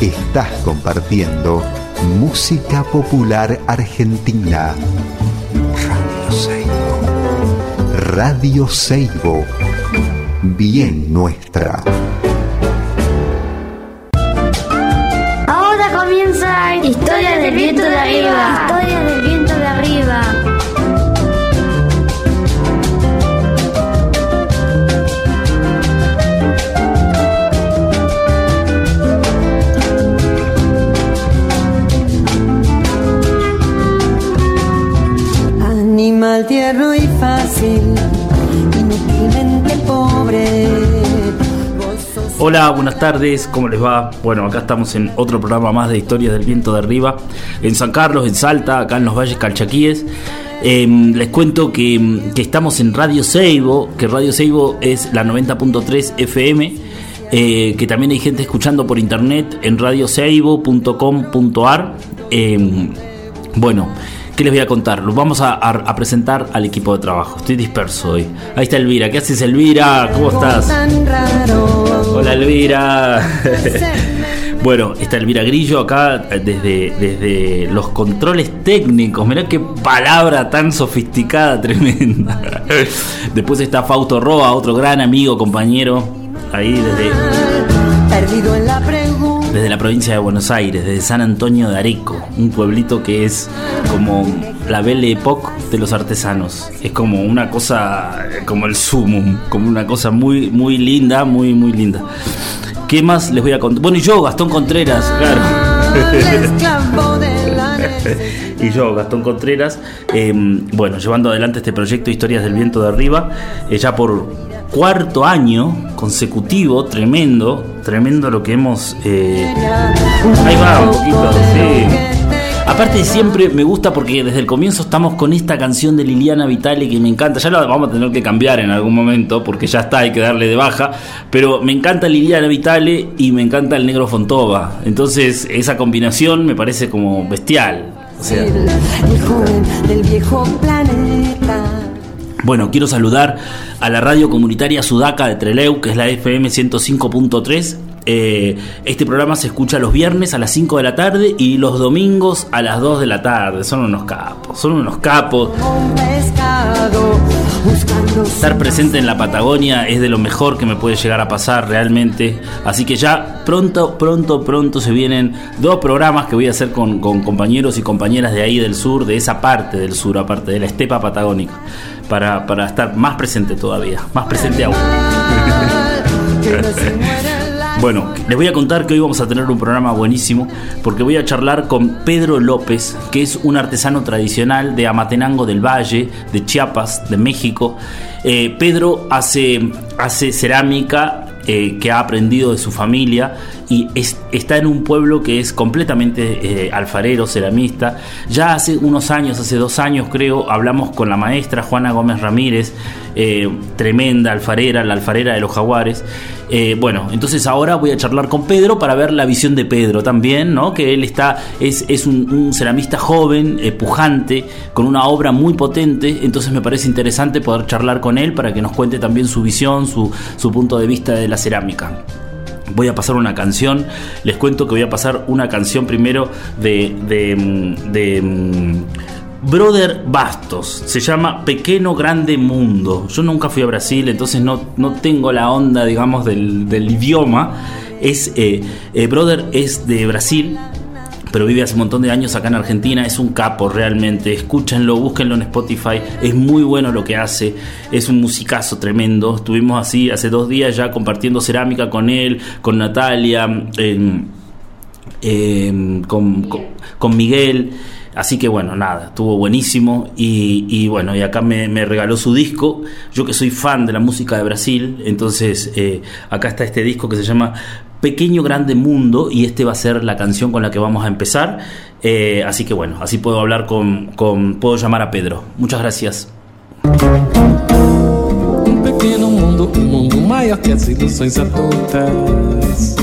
Estás compartiendo música popular argentina. Radio Seibo. Radio Seibo. Bien nuestra. Ahora comienza Historia del viento de arriba. Hola, buenas tardes, ¿cómo les va? Bueno, acá estamos en otro programa más de Historias del Viento de Arriba, en San Carlos, en Salta, acá en los Valles Calchaquíes. Eh, les cuento que, que estamos en Radio Seibo, que Radio Seibo es la 90.3 FM, eh, que también hay gente escuchando por internet en radioseibo.com.ar. Eh, bueno, ¿qué les voy a contar? Los vamos a presentar al equipo de trabajo. Estoy disperso hoy. Ahí está Elvira. ¿Qué haces, Elvira? ¿Cómo estás? tan raro. Hola Elvira. bueno, está Elvira Grillo acá eh, desde, desde los controles técnicos. Mirá qué palabra tan sofisticada, tremenda. Después está Fausto Roa, otro gran amigo, compañero, ahí desde, Perdido en la pregunta. Desde la provincia de Buenos Aires, desde San Antonio de Areco, un pueblito que es como la Belle Époque de los artesanos. Es como una cosa, como el sumum, como una cosa muy, muy linda, muy, muy linda. ¿Qué más les voy a contar? Bueno, y yo, Gastón Contreras, claro. Y yo, Gastón Contreras, eh, bueno, llevando adelante este proyecto Historias del Viento de Arriba, eh, ya por cuarto año consecutivo, tremendo, tremendo lo que hemos... eh, Ahí va, un poquito, sí. Aparte siempre me gusta porque desde el comienzo estamos con esta canción de Liliana Vitale que me encanta, ya la vamos a tener que cambiar en algún momento porque ya está, hay que darle de baja, pero me encanta Liliana Vitale y me encanta el negro Fontova, entonces esa combinación me parece como bestial. O sea, El joven del viejo planeta. Bueno, quiero saludar a la radio comunitaria Sudaca de Treleu, que es la FM 105.3. Eh, este programa se escucha los viernes a las 5 de la tarde y los domingos a las 2 de la tarde. Son unos capos, son unos capos. Estar presente en la Patagonia es de lo mejor que me puede llegar a pasar realmente. Así que ya pronto, pronto, pronto se vienen dos programas que voy a hacer con compañeros y compañeras de ahí del sur, de esa parte del sur, aparte de la estepa patagónica, para, para estar más presente todavía, más presente aún. Bueno, les voy a contar que hoy vamos a tener un programa buenísimo porque voy a charlar con Pedro López, que es un artesano tradicional de Amatenango del Valle, de Chiapas, de México. Eh, Pedro hace, hace cerámica eh, que ha aprendido de su familia y es- está en un pueblo que es completamente eh, alfarero, ceramista. Ya hace unos años, hace dos años creo, hablamos con la maestra Juana Gómez Ramírez, eh, tremenda alfarera, la alfarera de los jaguares. Eh, bueno, entonces ahora voy a charlar con Pedro para ver la visión de Pedro también, ¿no? Que él está, es, es un, ceramista joven, eh, pujante, con una obra muy potente, entonces me parece interesante poder charlar con él para que nos cuente también su visión, su, su punto de vista de la cerámica. Voy a pasar una canción. Les cuento que voy a pasar una canción primero de. de. mm, de, mm, Brother Bastos. Se llama Pequeño Grande Mundo. Yo nunca fui a Brasil, entonces no, no tengo la onda, digamos, del, del idioma. Es. eh, eh, Brother es de Brasil pero vive hace un montón de años acá en Argentina, es un capo realmente, escúchenlo, búsquenlo en Spotify, es muy bueno lo que hace, es un musicazo tremendo, estuvimos así hace dos días ya compartiendo cerámica con él, con Natalia, con- con Miguel. Así que bueno, nada, estuvo buenísimo y, y bueno, y acá me, regaló su disco. Yo que soy fan de la música de Brasil, entonces eh, acá está este disco que se llama Pequeño Grande Mundo y este va a ser la canción con la que vamos a empezar. Eh, así que bueno, así puedo hablar con, con, puedo llamar a Pedro. Muchas gracias. Um pequeno mundo, um mundo maior que as ilusões adultas.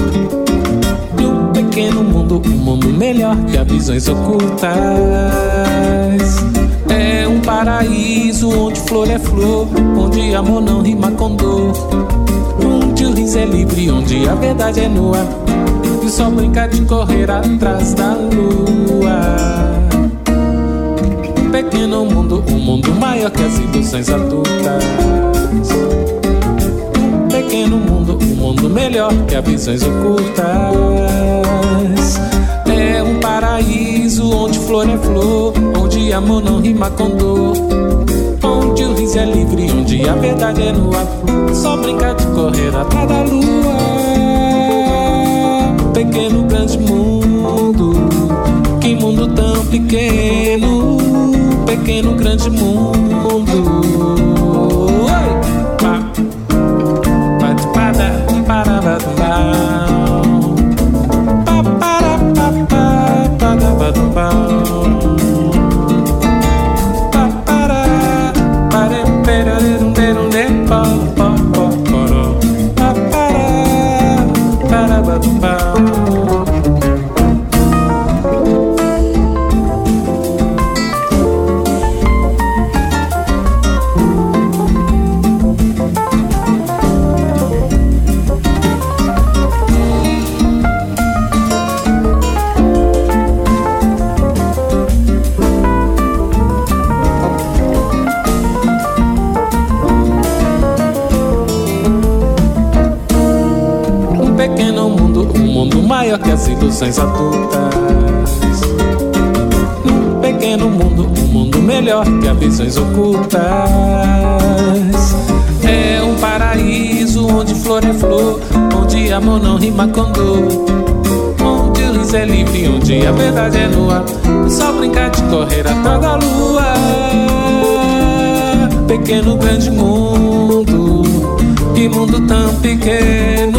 E pequeno mundo, um mundo melhor que as visões ocultas. É um paraíso onde flor é flor, onde amor não rima com dor. Onde o riso é livre, onde a verdade é nua. que só brinca de correr atrás da lua. Pequeno mundo, um mundo maior que as ilusões adultas. Pequeno mundo, um mundo melhor que as visões ocultas. Flor é flor, onde amor não rima com dor. Onde o riso é livre, onde a verdade é nua. Só brinca de correr atrás da lua. Pequeno, grande mundo. Que mundo tão pequeno. Pequeno, grande mundo. Oi! Pá. Pá, de pada, ilusões adultas. Um pequeno mundo, um mundo melhor que as visões ocultas. É um paraíso onde flor é flor, onde amor não rima com dor. É livre, onde a verdade é nua. Só brincar de correr atrás da lua. Pequeno, grande mundo. Que mundo tão pequeno,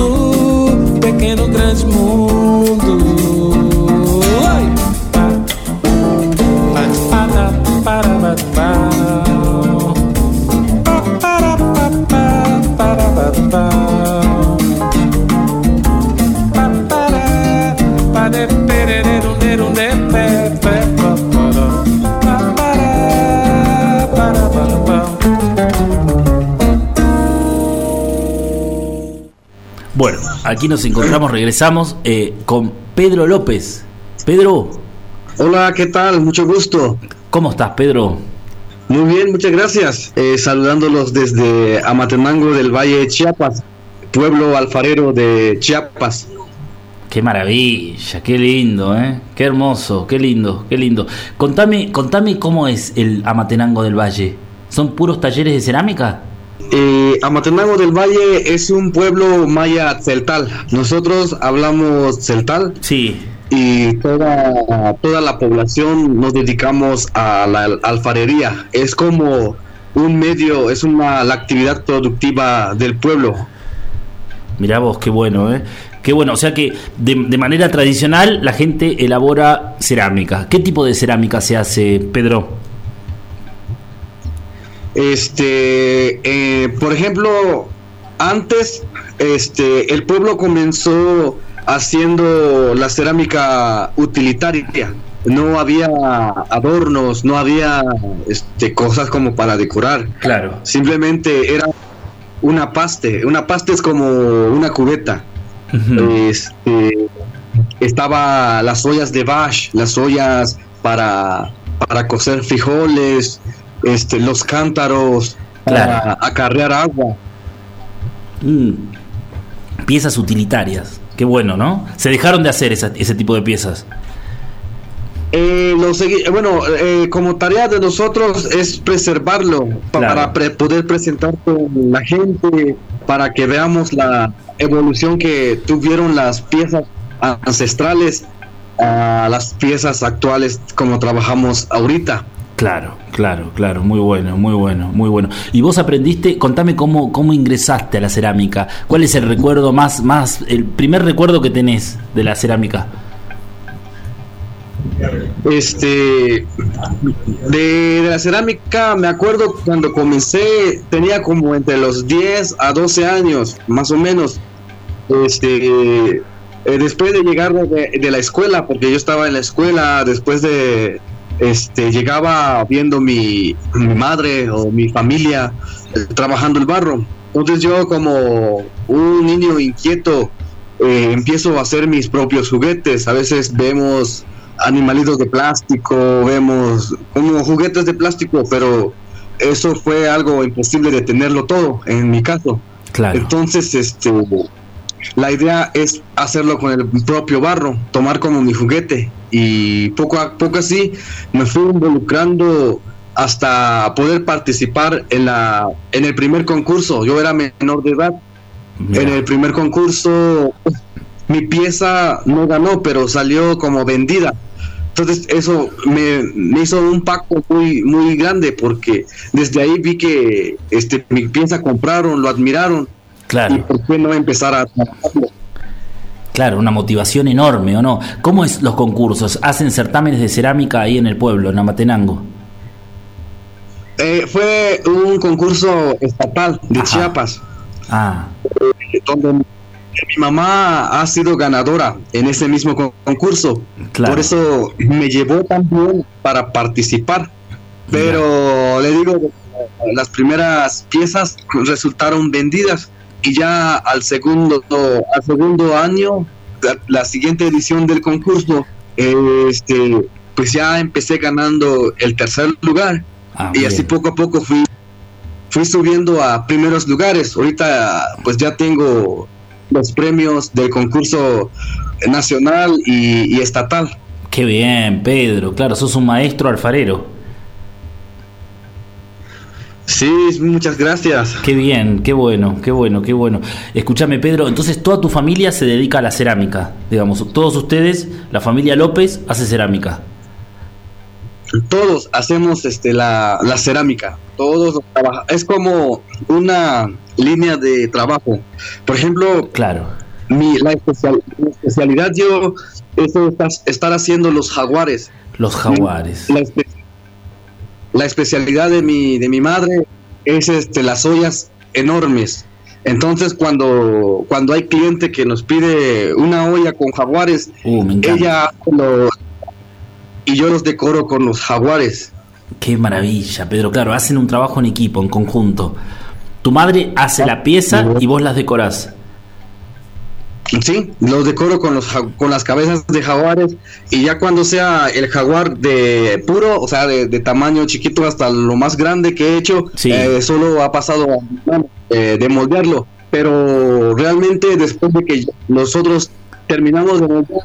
Bueno, aquí nos encontramos, regresamos eh, con Pedro López. Pedro, Hola, ¿qué tal? Mucho gusto. ¿cómo estás, Pedro? Muy bien, muchas gracias. Eh, saludándolos desde Amatenango del Valle de Chiapas, pueblo alfarero de Chiapas. Qué maravilla, qué lindo, ¿eh? Qué hermoso, qué lindo, qué lindo. Contame, contame cómo es el Amatenango del Valle. ¿Son puros talleres de cerámica? Eh, Amatenango del Valle es un pueblo maya celtal. Nosotros hablamos celtal Sí, y toda, toda la población nos dedicamos a la alfarería. Es como un medio, es una la actividad productiva del pueblo. mirá vos, qué bueno, ¿eh? Qué bueno, o sea que de, de manera tradicional la gente elabora cerámica. ¿Qué tipo de cerámica se hace, Pedro? Este, eh, por ejemplo, antes, este, el pueblo comenzó haciendo la cerámica utilitaria. No había adornos, no había este, cosas como para decorar. Claro. Simplemente era una paste. Una paste es como una cubeta. Este, estaba las ollas de bash, las ollas para, para cocer frijoles, este, los cántaros para acarrear agua. Mm. Piezas utilitarias. Qué bueno, ¿no? Se dejaron de hacer esa- ese tipo de piezas. Eh, lo eh, bueno, eh, como tarea de nosotros es preservarlo Claro. para pre- poder presentar con la gente, para que veamos la evolución que tuvieron las piezas ancestrales a las piezas actuales como trabajamos ahorita. Claro, claro, claro, muy bueno, muy bueno, muy bueno. Y vos aprendiste, contame cómo, cómo ingresaste a la cerámica. ¿Cuál es el recuerdo más, más, el primer recuerdo que tenés de la cerámica? Este, de, la cerámica, me acuerdo cuando comencé, tenía como entre los 10 a 12 años, más o menos. Este, eh, después de llegar de, de la escuela, porque yo estaba en la escuela, después de, este, llegaba viendo mi, mi madre o mi familia eh, trabajando el barro. Entonces yo como un niño inquieto eh, empiezo a hacer mis propios juguetes. A veces vemos animalitos de plástico, vemos como juguetes de plástico, pero eso fue algo imposible de tenerlo todo, en mi caso. Claro. Entonces, este, la idea es hacerlo con el propio barro, tomar como mi juguete. Y poco a poco así me fui involucrando hasta poder participar en, la, en el primer concurso. Yo era menor de edad. Mira. En el primer concurso mi pieza no ganó, pero salió como vendida. Entonces eso me, me hizo un pacto muy muy grande porque desde ahí vi que este mi pieza compraron, lo admiraron y Claro, por qué no empezar a claro, una motivación enorme, ¿o no? ¿Cómo es los concursos? ¿Hacen certámenes de cerámica ahí en el pueblo, en Amatenango? Eh, fue un concurso estatal de Ajá. Chiapas Ah, donde mi mamá ha sido ganadora en ese mismo con- concurso. Claro. Por eso me llevó también para participar. Pero le digo, las primeras piezas resultaron vendidas y ya al segundo, al segundo año, la, la siguiente edición del concurso, este, pues ya empecé ganando el tercer lugar ah, y así poco a poco fui fui subiendo a primeros lugares. Ahorita pues ya tengo los premios del concurso nacional y, y estatal. Qué bien, Pedro. Claro, sos un maestro alfarero. Sí, muchas gracias. Qué bien, qué bueno, qué bueno, qué bueno. Escúchame, Pedro, entonces toda tu familia se dedica a la cerámica. Digamos, todos ustedes, la familia López, hace cerámica. Todos hacemos este la, la cerámica. Todos trabaja- es como una línea de trabajo. Por ejemplo, Claro. mi la, especial- la especialidad yo es estar- estar haciendo los jaguares. Los jaguares. la, espe- la especialidad de mi, de mi madre es este, las ollas enormes. Entonces, cuando, cuando hay cliente que nos pide una olla con jaguares, Uh, ella hace lo- y yo los decoro con los jaguares. Qué maravilla, Pedro. Claro, hacen un trabajo en equipo, en conjunto. Tu madre hace la pieza y vos las decorás. Sí, los decoro con, los, con las cabezas de jaguares y ya cuando sea el jaguar de puro, o sea, de, de tamaño chiquito hasta lo más grande que he hecho, Sí. eh, solo ha pasado eh, de moldearlo. Pero realmente después de que nosotros terminamos de moldear,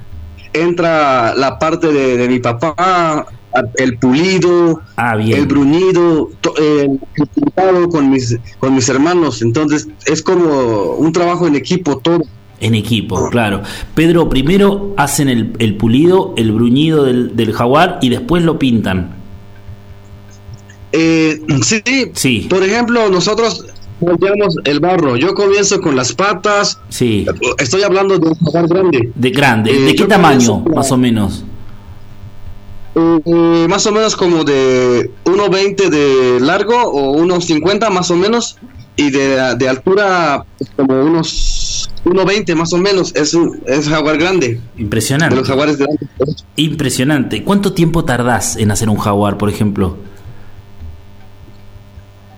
entra la parte de, de mi papá, el pulido, Ah, el bruñido, el pintado con mis, con mis hermanos. Entonces es como un trabajo en equipo todo. En equipo, claro. Pedro, primero hacen el, el pulido, el bruñido del, del jaguar y después lo pintan. Eh, sí, Sí. por ejemplo, nosotros moldeamos el barro. Yo comienzo con las patas. Sí. Estoy hablando de un jaguar grande. De grande. Eh, ¿De qué tamaño, con- más o menos? Eh, más o menos como de 1,20 de largo o 1,50 más o menos. Y de, de altura pues, como unos 1,20 más o menos. Es un es jaguar grande. De Impresionante. los jaguares grandes. Impresionante. ¿Cuánto tiempo tardás en hacer un jaguar, por ejemplo?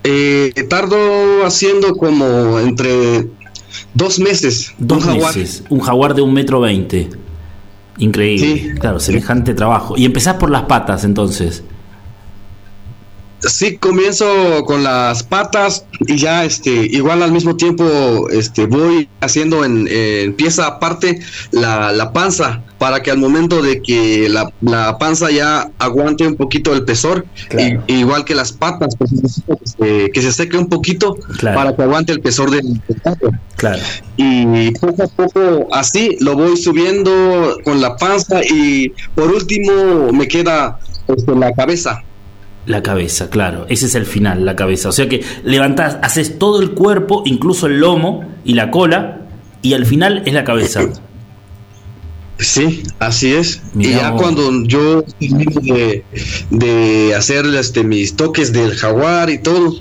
Eh, tardo haciendo como entre dos meses. Dos un jaguar. meses. Un jaguar de un metro veinte. Increíble. Sí. Claro, semejante trabajo. Y empezás por las patas, entonces. Sí, comienzo con las patas y ya este igual al mismo tiempo este voy haciendo en, en pieza aparte la, la panza para que al momento de que la, la panza ya aguante un poquito el pesor Claro. y- igual que las patas pues, necesito que se, que se seque un poquito Claro. para que aguante el pesor del, del taco. Claro. y poco a poco así lo voy subiendo con la panza y por último me queda este, la cabeza La cabeza, claro. Ese es el final, la cabeza. O sea que levantás, haces todo el cuerpo, incluso el lomo y la cola, y al final es la cabeza. Sí, así es. Mirá y ya vos. cuando yo de, de hacer este, mis toques del jaguar y todo,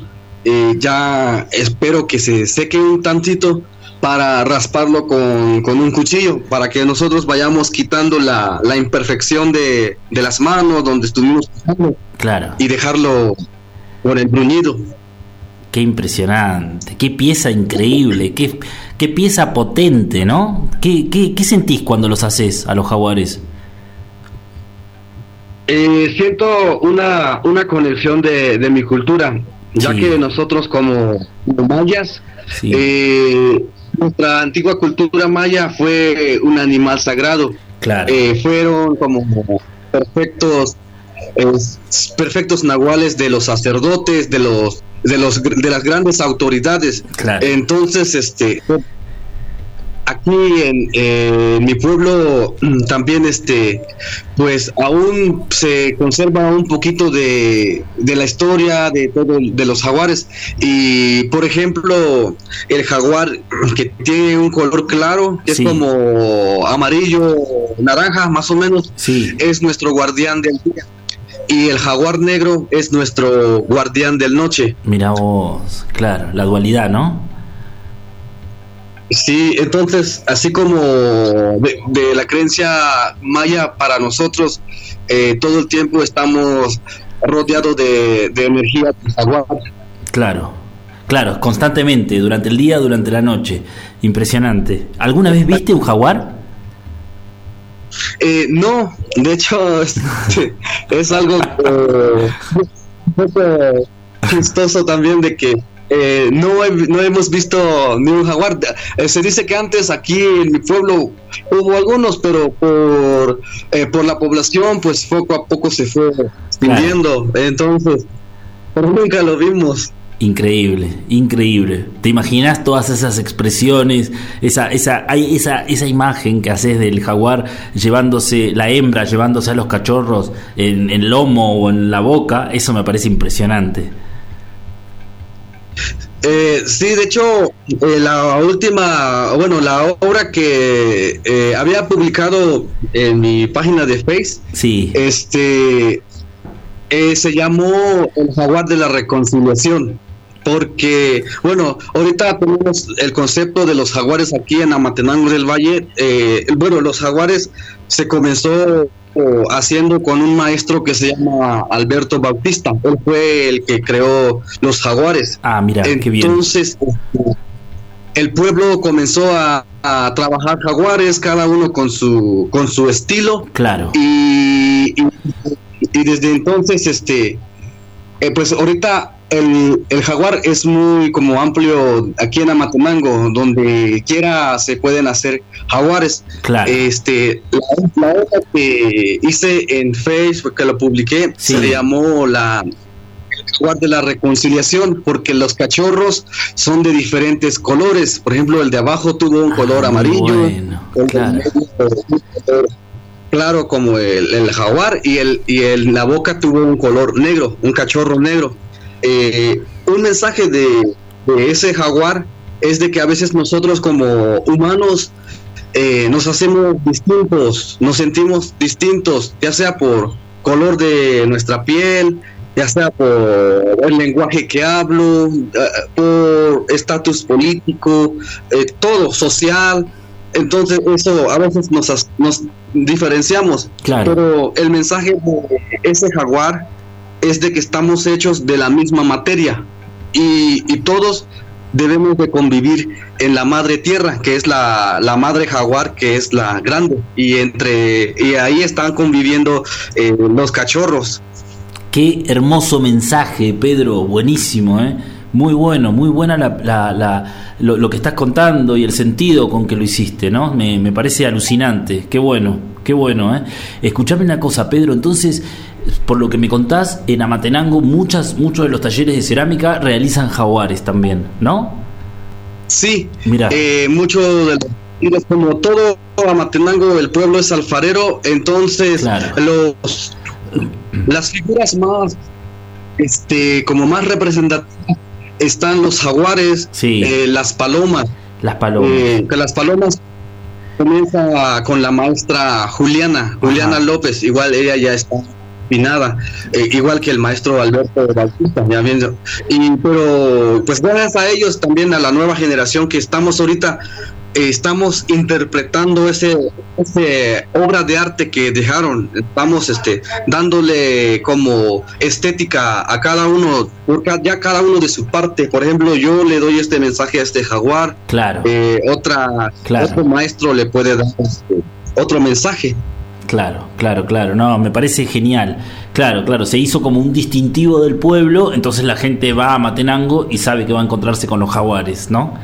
eh, ya espero que se seque un tantito para rasparlo con, con un cuchillo, para que nosotros vayamos quitando la, la imperfección de, de las manos donde estuvimos Claro. y dejarlo por el bruñido. Qué impresionante. Qué pieza increíble. Qué, qué pieza potente, ¿no? ¿Qué, qué, qué sentís cuando los haces a los jaguares? Eh, siento una, una conexión de, de mi cultura, ya Sí. que nosotros como, como mayas, Sí. eh, nuestra antigua cultura maya fue un animal sagrado. Claro. Eh, fueron como perfectos eh, perfectos nahuales de los sacerdotes, de los de los de las grandes autoridades. Claro. Entonces, este aquí en, eh, mi pueblo mm, también este pues aún se conserva un poquito de, de la historia de todo de los jaguares y por ejemplo el jaguar que tiene un color claro que Sí. es como amarillo naranja más o menos Sí. es nuestro guardián del día y el jaguar negro es nuestro guardián del noche Mira vos, claro, la dualidad, ¿no? Sí, entonces, así como de, de la creencia maya para nosotros, eh, todo el tiempo estamos rodeados de, de energía. Claro, claro, constantemente, durante el día, durante la noche. Impresionante. ¿Alguna vez viste un jaguar? Eh, no, de hecho, es, es algo eh, chistoso también de que eh, no, he- no hemos visto ni un jaguar. Eh, se dice que antes aquí en mi pueblo hubo algunos, pero por, eh, por la población, pues poco a poco se fue extinguiendo. Entonces, pero nunca lo vimos. Increíble, increíble. ¿Te imaginas todas esas expresiones, esa, esa, hay esa, esa imagen que haces del jaguar llevándose, la hembra llevándose a los cachorros en el lomo o en la boca? Eso me parece impresionante. Eh, sí, de hecho, eh, la última, bueno, la obra que eh, había publicado en mi página de Face, Sí, este, eh, se llamó El Jaguar de la Reconciliación. Porque, bueno, ahorita tenemos el concepto de los jaguares aquí en Amatenango del Valle. Eh, bueno, los jaguares se comenzó haciendo con un maestro que se llama Alberto Bautista. Él fue el que creó los jaguares. ah, mira, qué bien. Entonces, el pueblo comenzó a, a trabajar jaguares, cada uno con su, con su estilo, Claro, y, y, y desde entonces, este, eh, pues ahorita el, el jaguar es muy como amplio aquí en Amatenango, donde quiera se pueden hacer jaguares. claro. Este, la, la obra que hice en Facebook, que lo publiqué, Sí. se llamó la el jaguar de la reconciliación, porque los cachorros son de diferentes colores. Por ejemplo, el de abajo tuvo un Ah, color muy amarillo, bueno, el claro. color claro como el, el jaguar y el y el la boca tuvo un color negro, un cachorro negro. Eh, un mensaje de, de ese jaguar es de que a veces nosotros como humanos eh, nos hacemos distintos, nos sentimos distintos, ya sea por color de nuestra piel, ya sea por el lenguaje que hablo, eh, por estatus político, eh, todo, social. Entonces eso a veces nos, diferenciamos. Claro. Pero el mensaje de ese jaguar es de que estamos hechos de la misma materia y, todos debemos de convivir en la madre tierra, que es la, la madre jaguar, que es la grande, y entre y ahí están conviviendo eh, los cachorros. Qué hermoso mensaje, Pedro, buenísimo, ¿eh? Muy bueno, muy buena la, la- la- lo, lo que estás contando y el sentido con que lo hiciste, ¿no? Me, me parece alucinante, qué bueno, qué bueno, ¿eh? Escuchame una cosa, Pedro, entonces, por lo que me contás, en Amatenango muchas, muchos de los talleres de cerámica realizan jaguares también, ¿no? Sí, Mira. eh, mucho de los- como todo Amatenango, el pueblo es alfarero, entonces Claro. los las figuras más este como más representativas están los jaguares, Sí. eh, las palomas, Las palomas. eh, que las palomas comienza con la maestra Juliana, Juliana Ajá. López, igual ella ya está finada, eh, igual que el maestro Alberto Bautista, ya viendo. Y pero pues gracias a ellos también a la nueva generación que estamos ahorita estamos interpretando ese, ese obra de arte que dejaron. Estamos este, dándole como estética a cada uno, porque ya cada uno de su parte. Por ejemplo, yo le doy este mensaje a este jaguar. Claro. eh, otra, Claro. Otro maestro le puede dar este, otro mensaje. Claro, claro, claro. No, me parece genial. Claro, claro. Se hizo como un distintivo del pueblo, entonces la gente va a Matenango y sabe que va a encontrarse con los jaguares, ¿no?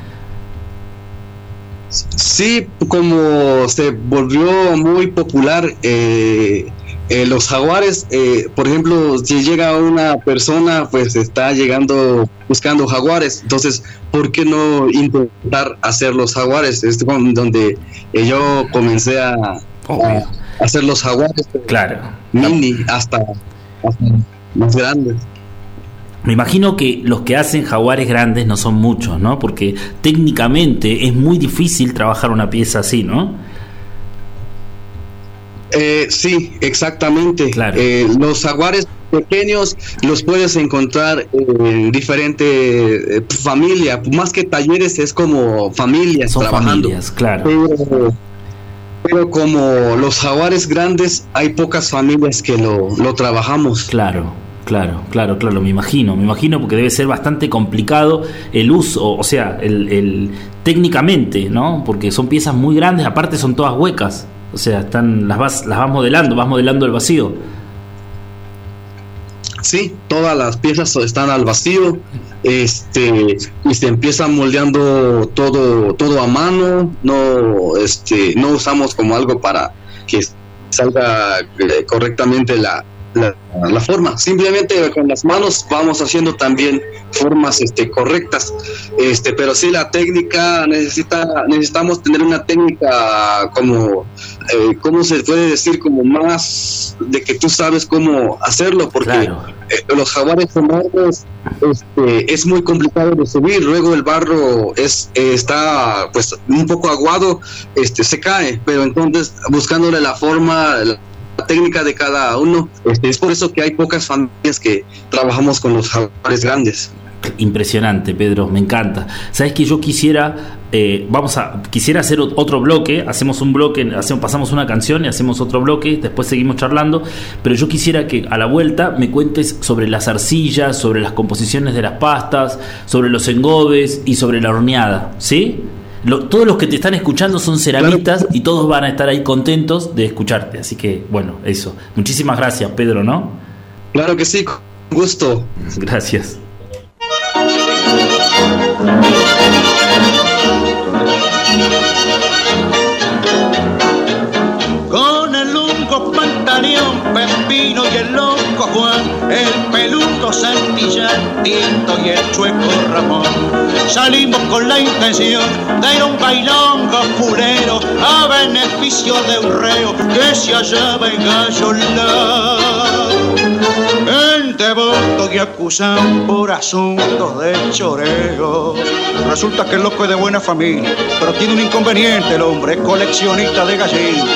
Sí, como se volvió muy popular, eh, eh, los jaguares, eh, por ejemplo, si llega una persona, pues está llegando buscando jaguares, entonces, ¿por qué no intentar hacer los jaguares? Es donde eh, yo comencé a, hacer los jaguares Claro. mini hasta, hasta más grandes. Me imagino que los que hacen jaguares grandes no son muchos, ¿no? Porque técnicamente es muy difícil trabajar una pieza así, ¿no? Eh, sí, exactamente. Claro. Eh, los jaguares pequeños los puedes encontrar en diferente eh, familia, más que talleres es como familias Son trabajando. familias, claro. Pero, pero como los jaguares grandes, hay pocas familias que lo, lo trabajamos. Claro, claro, claro, claro, me imagino, me imagino porque debe ser bastante complicado el uso, o sea, el, técnicamente, ¿no? Porque son piezas muy grandes, aparte son todas huecas, o sea, están las vas las vas modelando, vas modelando el vacío. Sí, todas las piezas están al vacío, este, y se empieza moldeando todo, todo a mano, no, este, no usamos como algo para que salga eh, correctamente la, la, la forma. Simplemente con las manos vamos haciendo también formas este, correctas. Este, pero sí la técnica necesita, necesitamos tener una técnica como, eh, ¿cómo se puede decir? Como más de que tú sabes cómo hacerlo, porque Claro. eh, los jaguares enormes este, es muy complicado de subir. Luego el barro es eh, está pues un poco aguado, este se cae, pero entonces buscándole la forma, la técnica de cada uno, este, es por eso que hay pocas familias que trabajamos con los jaguares grandes. Impresionante, Pedro, me encanta. Sabes que yo quisiera, eh, vamos a, quisiera hacer ot- otro bloque, hacemos un bloque, hacemos, pasamos una canción y hacemos otro bloque, después seguimos charlando, pero yo quisiera que a la vuelta me cuentes sobre las arcillas, sobre las composiciones de las pastas, sobre los engobes y sobre la horneada, ¿sí? Lo- todos los que te están escuchando son ceramistas y todos van a estar ahí contentos de escucharte, así que bueno, eso. Muchísimas gracias, Pedro, ¿no? Claro que sí, con gusto. Gracias. Con el lungo pantaleón, Pepino y el loco Juan, el peludo Santillán, Tinto y el chueco Ramón. Salimos con la intención de ir a un bailongo fulero a beneficio de un reo que se hallaba en Gallolá. El devoto y acusado por asuntos de choreo. Resulta que el loco es de buena familia, pero tiene un inconveniente el hombre, es coleccionista de gallinas.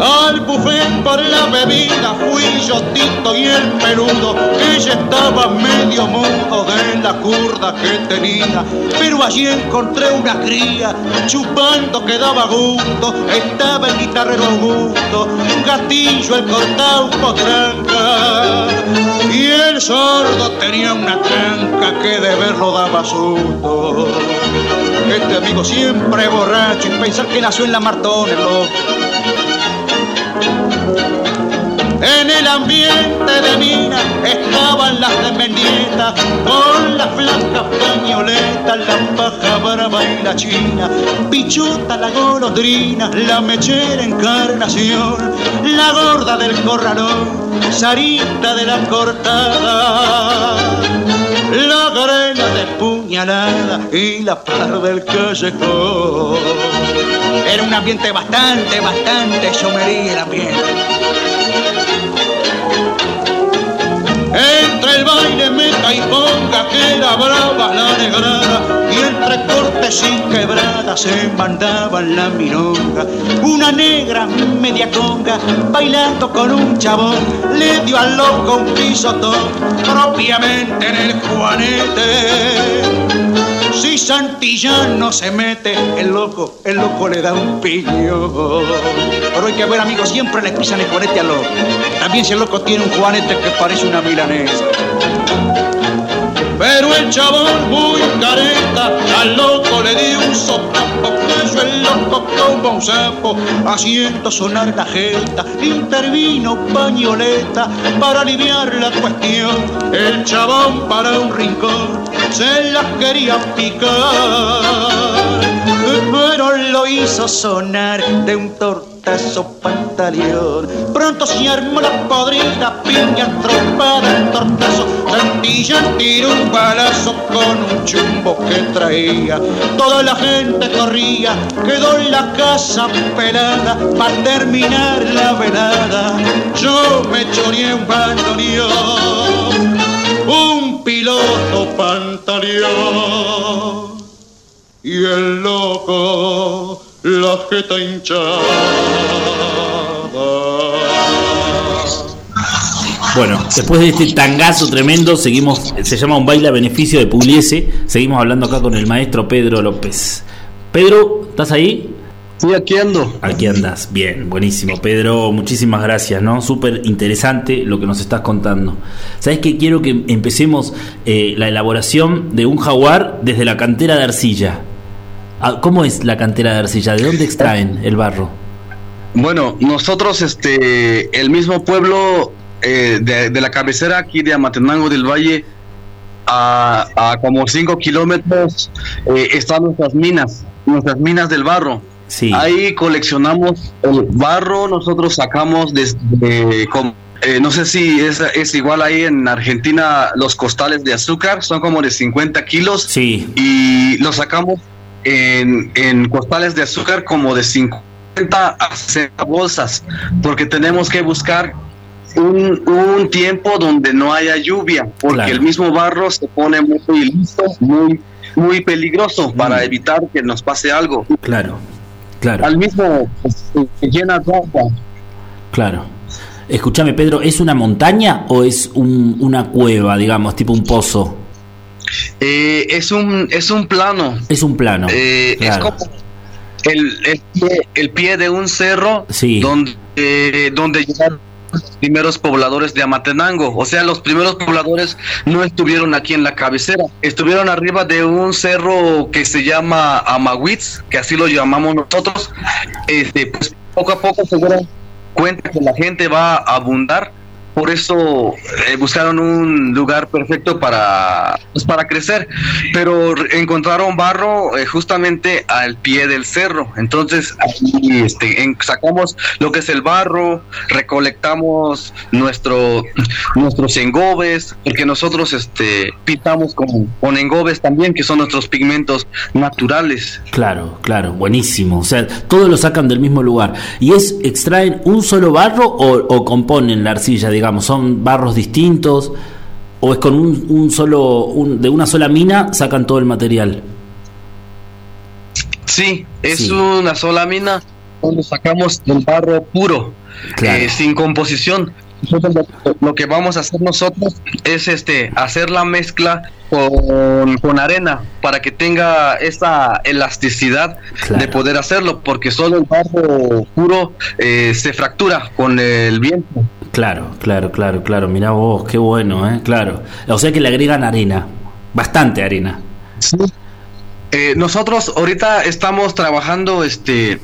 Al buffet por la bebida fui yo Tito y el peludo que ya estaba medio mudo de la curda que tenía. Pero allí encontré una cría chupando que daba gusto estaba el guitarrero Augusto un gatillo el cortado potranca y el sordo tenía una tranca que de verlo daba susto. Este amigo siempre borracho y pensar que nació en la Martón en el ambiente de mina estaban las desmendientas con las blancas pañoletas, la paja brava y la china, pichuta la golondrina, la mechera encarnación, la gorda del corralón, sarita de la cortada. La garela de puñalada y la par del callejón. Era un ambiente bastante, bastante chomería el ambiente. Entre el baile meta y ponga que era brava la negrada y entre cortes y quebradas se mandaban la milonga. Una negra media conga bailando con un chabón le dio al loco un pisotón propiamente en el juanete. Si Santillán no se mete, el loco, el loco le da un piño. Pero hay que ver, amigos, siempre le pisan el juanete al loco. También si el loco tiene un juanete que parece una milanesa. Pero el chabón muy careta al loco le dio un sopapo, cayó el loco como un sapo, haciendo sonar la jeta, intervino pañoleta para aliviar la cuestión. El chabón para un rincón se las quería picar, pero lo hizo sonar de un tortazo pantaleón. Pronto se armó la podrida piña tropada el tortazo. Santilla tiró un balazo con un chumbo que traía. Toda la gente corría, quedó en la casa pelada para terminar la velada. Yo me choreé un bandoneón, un piloto pantaleón y el loco la jeta hinchada. Bueno, después de este tangazo tremendo, seguimos, se llama un baile a beneficio de Pugliese, seguimos hablando acá con el maestro Pedro López. Pedro, ¿estás ahí? Sí, aquí ando. Aquí andas, bien, buenísimo. Pedro, muchísimas gracias, ¿no? Súper interesante lo que nos estás contando. ¿Sabes qué? Quiero que empecemos eh, la elaboración de un jaguar desde la cantera de arcilla. Ah, ¿Cómo es la cantera de arcilla? ¿De dónde extraen el barro? Bueno, nosotros, este, el mismo pueblo eh, de, de la cabecera aquí de Amatenango del Valle, a, a como 5 kilómetros, eh, están nuestras minas, nuestras minas del barro. Sí. Ahí coleccionamos el barro, nosotros sacamos desde... eh, no sé si es, es igual ahí en Argentina los costales de azúcar, son como de 50 kilos Sí, y los sacamos en, en costales de azúcar como de 50 a 60 bolsas, porque tenemos que buscar un, un tiempo donde no haya lluvia, porque Claro. el mismo barro se pone muy liso, muy, muy peligroso para Mm. evitar que nos pase algo. claro, claro, Al mismo pues, se llena de agua. claro. Escúchame, Pedro, ¿es una montaña o es un- una cueva, digamos, tipo un pozo? Eh, es un es un plano. Es un plano. Eh, claro. Es como el, el pie, el pie de un cerro Sí. donde, eh, donde llegaron los primeros pobladores de Amatenango. O sea, los primeros pobladores no estuvieron aquí en la cabecera, estuvieron arriba de un cerro que se llama Amahuitz, que así lo llamamos nosotros. Este, pues poco a poco se dieron cuenta que la gente va a abundar. Por eso eh, buscaron un lugar perfecto para, pues, para crecer, pero encontraron barro eh, justamente al pie del cerro. Entonces, ahí, este, en- sacamos lo que es el barro, recolectamos nuestro, nuestros engobes, porque nosotros este, pintamos con, con engobes también, que son nuestros pigmentos naturales. Claro, claro, buenísimo. O sea, todos lo sacan del mismo lugar. ¿Y es extraen un solo barro o, o componen la arcilla, digamos? ¿Son barros distintos? ¿O es con un, un solo, un- de una sola mina sacan todo el material? Sí, es Sí. una sola mina donde sacamos el barro puro, Claro. eh, sin composición. Lo, lo que vamos a hacer nosotros es este hacer la mezcla con, con arena para que tenga esa elasticidad Claro. de poder hacerlo, porque solo el barro puro eh, se fractura con el viento. Claro, claro, claro, claro. Mirá vos, qué bueno, ¿eh? Claro. O sea que le agregan arena. Bastante arena. Eh, nosotros ahorita estamos trabajando este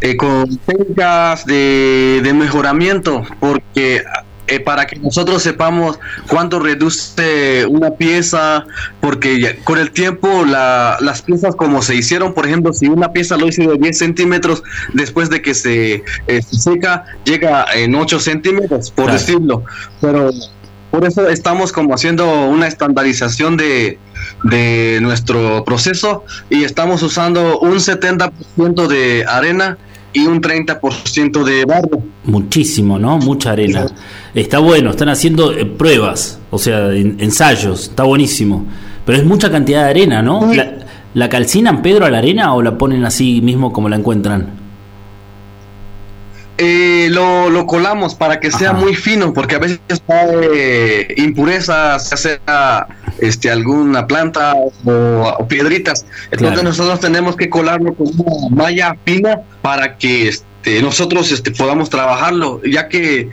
eh, con técnicas de, de mejoramiento porque eh, para que nosotros sepamos cuánto reduce una pieza porque con el tiempo la- las piezas como se hicieron por ejemplo si una pieza lo hice de 10 centímetros después de que se, eh, se seca llega en 8 centímetros por Claro. decirlo pero por eso estamos como haciendo una estandarización de, de nuestro proceso y estamos usando un 70% de arena y un 30% de barro. Muchísimo, ¿no? Mucha arena. Está bueno, están haciendo eh, pruebas, o sea, en- ensayos, está buenísimo. Pero es mucha cantidad de arena, ¿no? Sí. ¿La, la calcinan, Pedro, a la arena o la ponen así mismo como la encuentran? Eh, lo, lo colamos para que sea muy fino, porque a veces trae impurezas, ya sea este alguna planta o, o piedritas. Entonces Claro. nosotros tenemos que colarlo con una malla fina para que este, nosotros este, podamos trabajarlo, ya que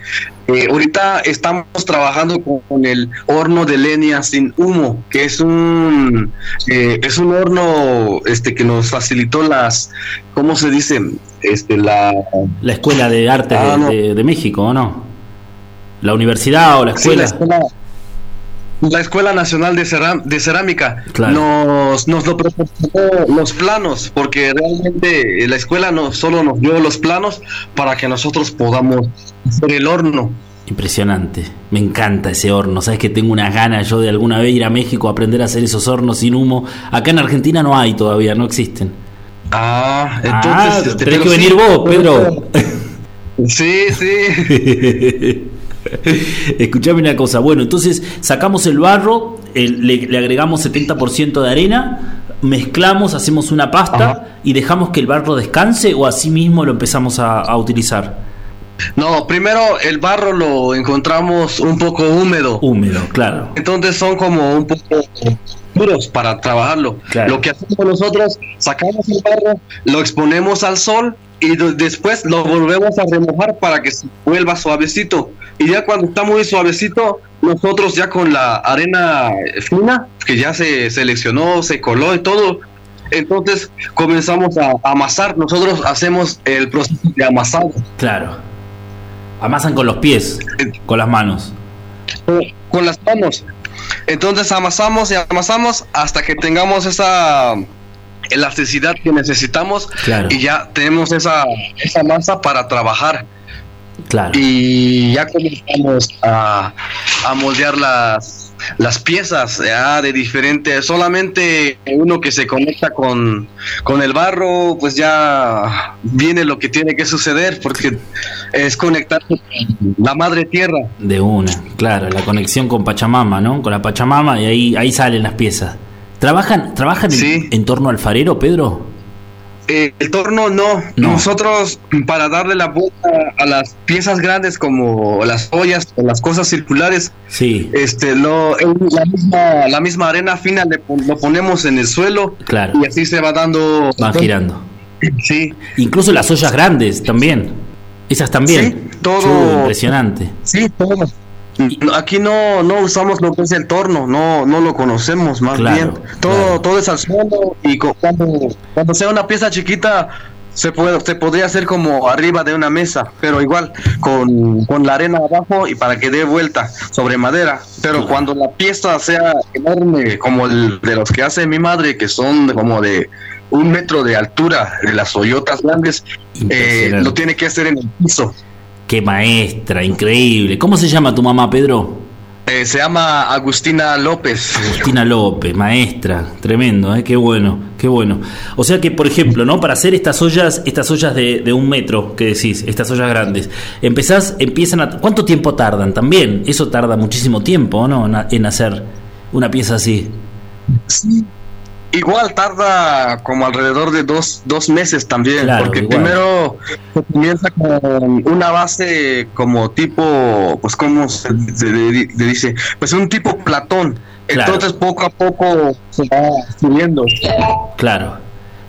eh, ahorita estamos trabajando con, el horno de leña sin humo, que es un eh, es un horno este que nos facilitó las, ¿cómo se dice? Este la La Escuela de Arte Ah, de, no. de- de México, ¿o no? La universidad o la Sí, la escuela. La Escuela Nacional de, Ceram- de Cerámica Claro. nos, nos lo proporcionó los planos, porque realmente la escuela no solo nos dio los planos para que nosotros podamos hacer el horno. Impresionante. Me encanta ese horno. Sabes que tengo unas ganas yo de alguna vez ir a México a aprender a hacer esos hornos sin humo. Acá en Argentina no hay todavía, no existen. Ah, entonces ah, este, tenés que sí, venir vos, Pedro. Sí, sí. Escuchame una cosa. Bueno, entonces sacamos el barro, el- le, le agregamos 70% de arena, mezclamos, hacemos una pasta Ajá. y dejamos que el barro descanse o así mismo lo empezamos a, a utilizar. No, primero el barro lo encontramos un poco húmedo. Húmedo, claro. Entonces son como un poco duros para trabajarlo. Claro. Lo que hacemos nosotros, sacamos el barro, lo exponemos al sol y de- después lo volvemos a remojar para que se vuelva suavecito. Y ya cuando está muy suavecito, nosotros ya con la arena fina, que ya se seleccionó, se coló y todo, entonces comenzamos a amasar. Nosotros hacemos el proceso de amasado. Claro. Amasan con los pies, con las manos. con las manos. Entonces amasamos y amasamos hasta que tengamos esa elasticidad que necesitamos Claro. y ya tenemos esa, esa masa para trabajar Claro. y ya comenzamos a, a moldear las, las piezas ya de diferentes solamente uno que se conecta con, con el barro pues ya viene lo que tiene que suceder porque es conectarse con la madre tierra De una, claro, la conexión con Pachamama, ¿no? Con la Pachamama y ahí, ahí salen las piezas. ¿Trabajan, trabajan en- en, torno al farero, Pedro? Eh, el torno no. No. Nosotros para darle la vuelta a las piezas grandes como las ollas o las cosas circulares, Sí, este, lo, la, misma, la misma arena fina le lo ponemos en el suelo claro. y así se va dando. Van girando. Sí, Incluso las ollas grandes también. Esas también. Sí, todo. Chu, impresionante. sí, todo. Aquí no, no usamos lo que es el torno, no, no lo conocemos más Claro, bien. Todo, claro. todo es al suelo y cu- cuando, cuando sea una pieza chiquita se puede, se podría hacer como arriba de una mesa, pero igual con, con la arena abajo y para que dé vuelta sobre madera. Pero Claro. cuando la pieza sea enorme, como el de los que hace mi madre, que son como de un metro de altura, de las hoyotas grandes, eh, lo tiene que hacer en el piso. Qué maestra, increíble. ¿Cómo se llama tu mamá, Pedro? Eh, se llama Agustina López. Agustina López, maestra, tremendo, ¿eh? qué bueno, qué bueno. O sea que, por ejemplo, ¿no? Para hacer estas ollas, estas ollas de, de un metro, que decís, estas ollas grandes, empezás, empiezan a... ¿Cuánto tiempo tardan? También, eso tarda muchísimo tiempo, ¿no? En, en hacer una pieza así. Igual tarda como alrededor de dos, dos meses también, Claro, porque igual. primero se comienza con una base como tipo, pues como se, dice, pues un tipo platón. Claro. Entonces poco a poco se va subiendo. Claro.